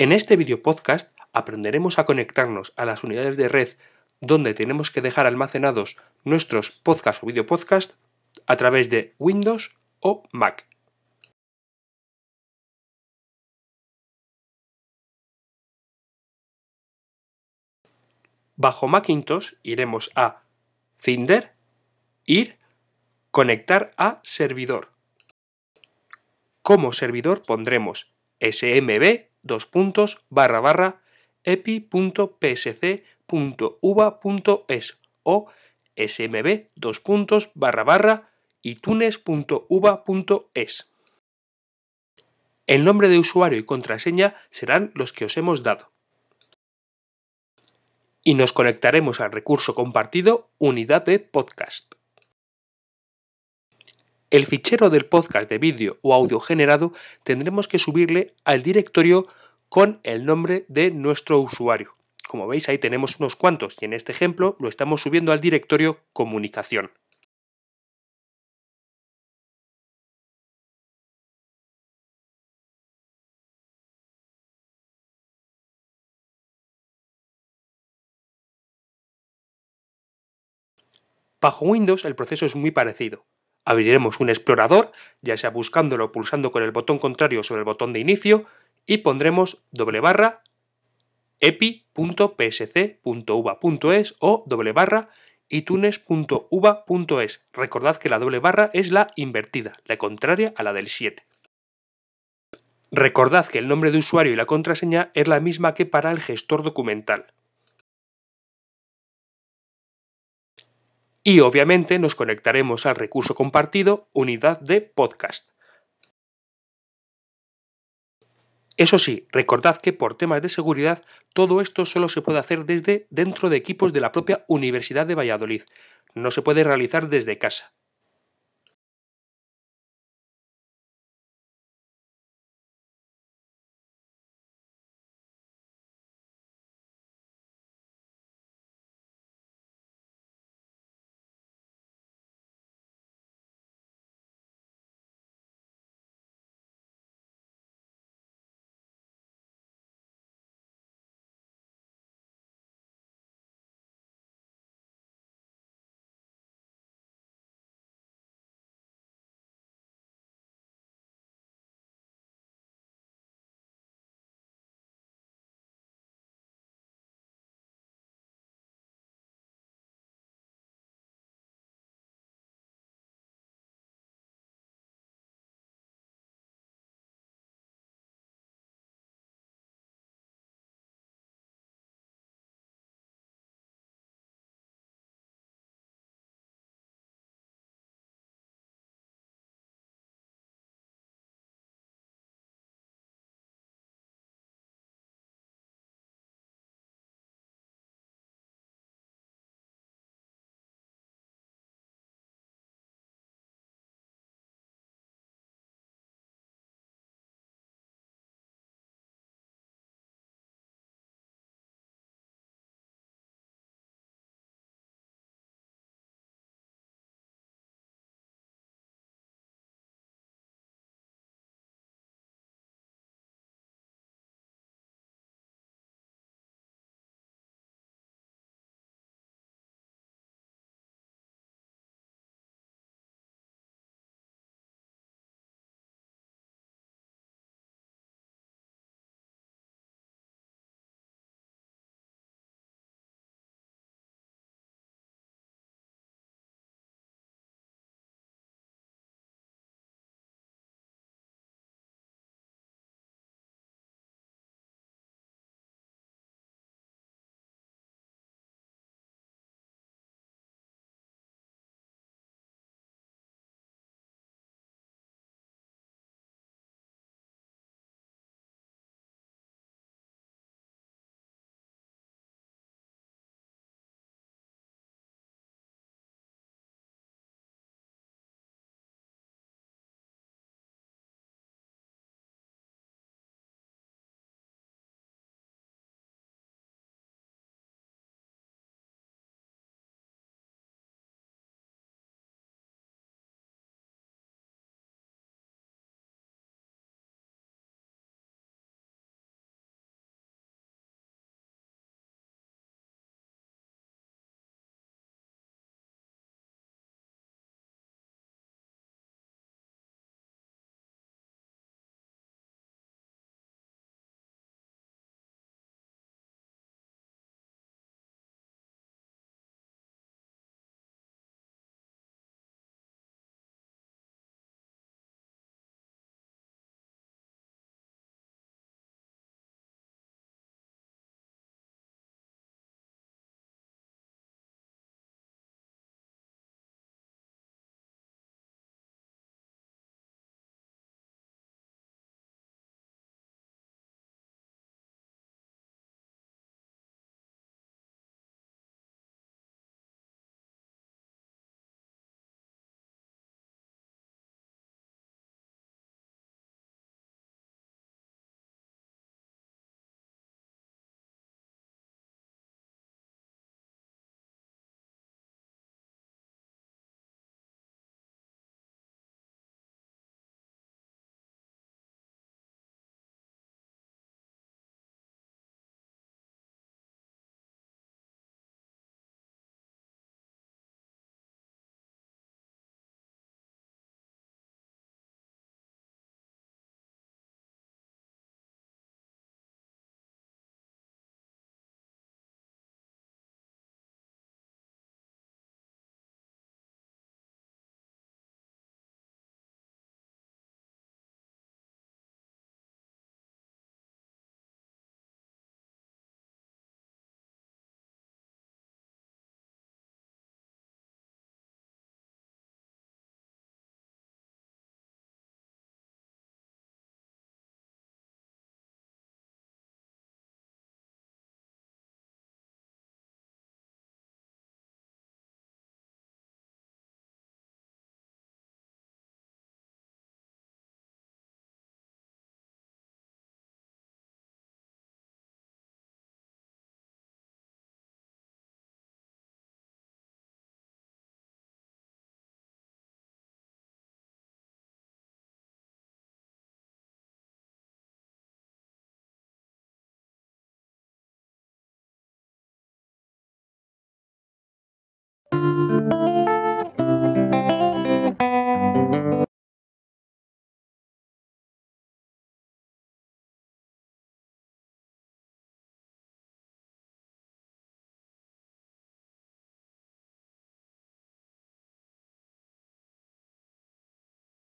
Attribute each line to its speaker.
Speaker 1: En este video podcast aprenderemos a conectarnos a las unidades de red donde tenemos que dejar almacenados nuestros podcasts o video podcast a través de Windows o Mac. Bajo Macintosh iremos a Finder, Ir, Conectar a servidor. Como servidor pondremos smb dos puntos barra barra epi.psc.uva.es o smb dos puntos barra barra itunes.uva.es. El nombre de usuario y contraseña serán los que os hemos dado. Y nos conectaremos al recurso compartido Unidad de Podcast. El fichero del podcast de vídeo o audio generado tendremos que subirle al directorio con el nombre de nuestro usuario. Como veis ahí tenemos unos cuantos y en este ejemplo lo estamos subiendo al directorio comunicación. Bajo Windows el proceso es muy parecido. Abriremos un explorador, ya sea buscándolo pulsando con el botón contrario sobre el botón de inicio, y pondremos doble barra epi.psc.uva.es o doble barra itunes.uva.es. Recordad que la doble barra es la invertida, la contraria a la del 7. Recordad que el nombre de usuario y la contraseña es la misma que para el gestor documental. Y obviamente nos conectaremos al recurso compartido Unidad de Podcast. Eso sí, recordad que por temas de seguridad todo esto solo se puede hacer desde dentro de equipos de la propia Universidad de Valladolid. No se puede realizar desde casa.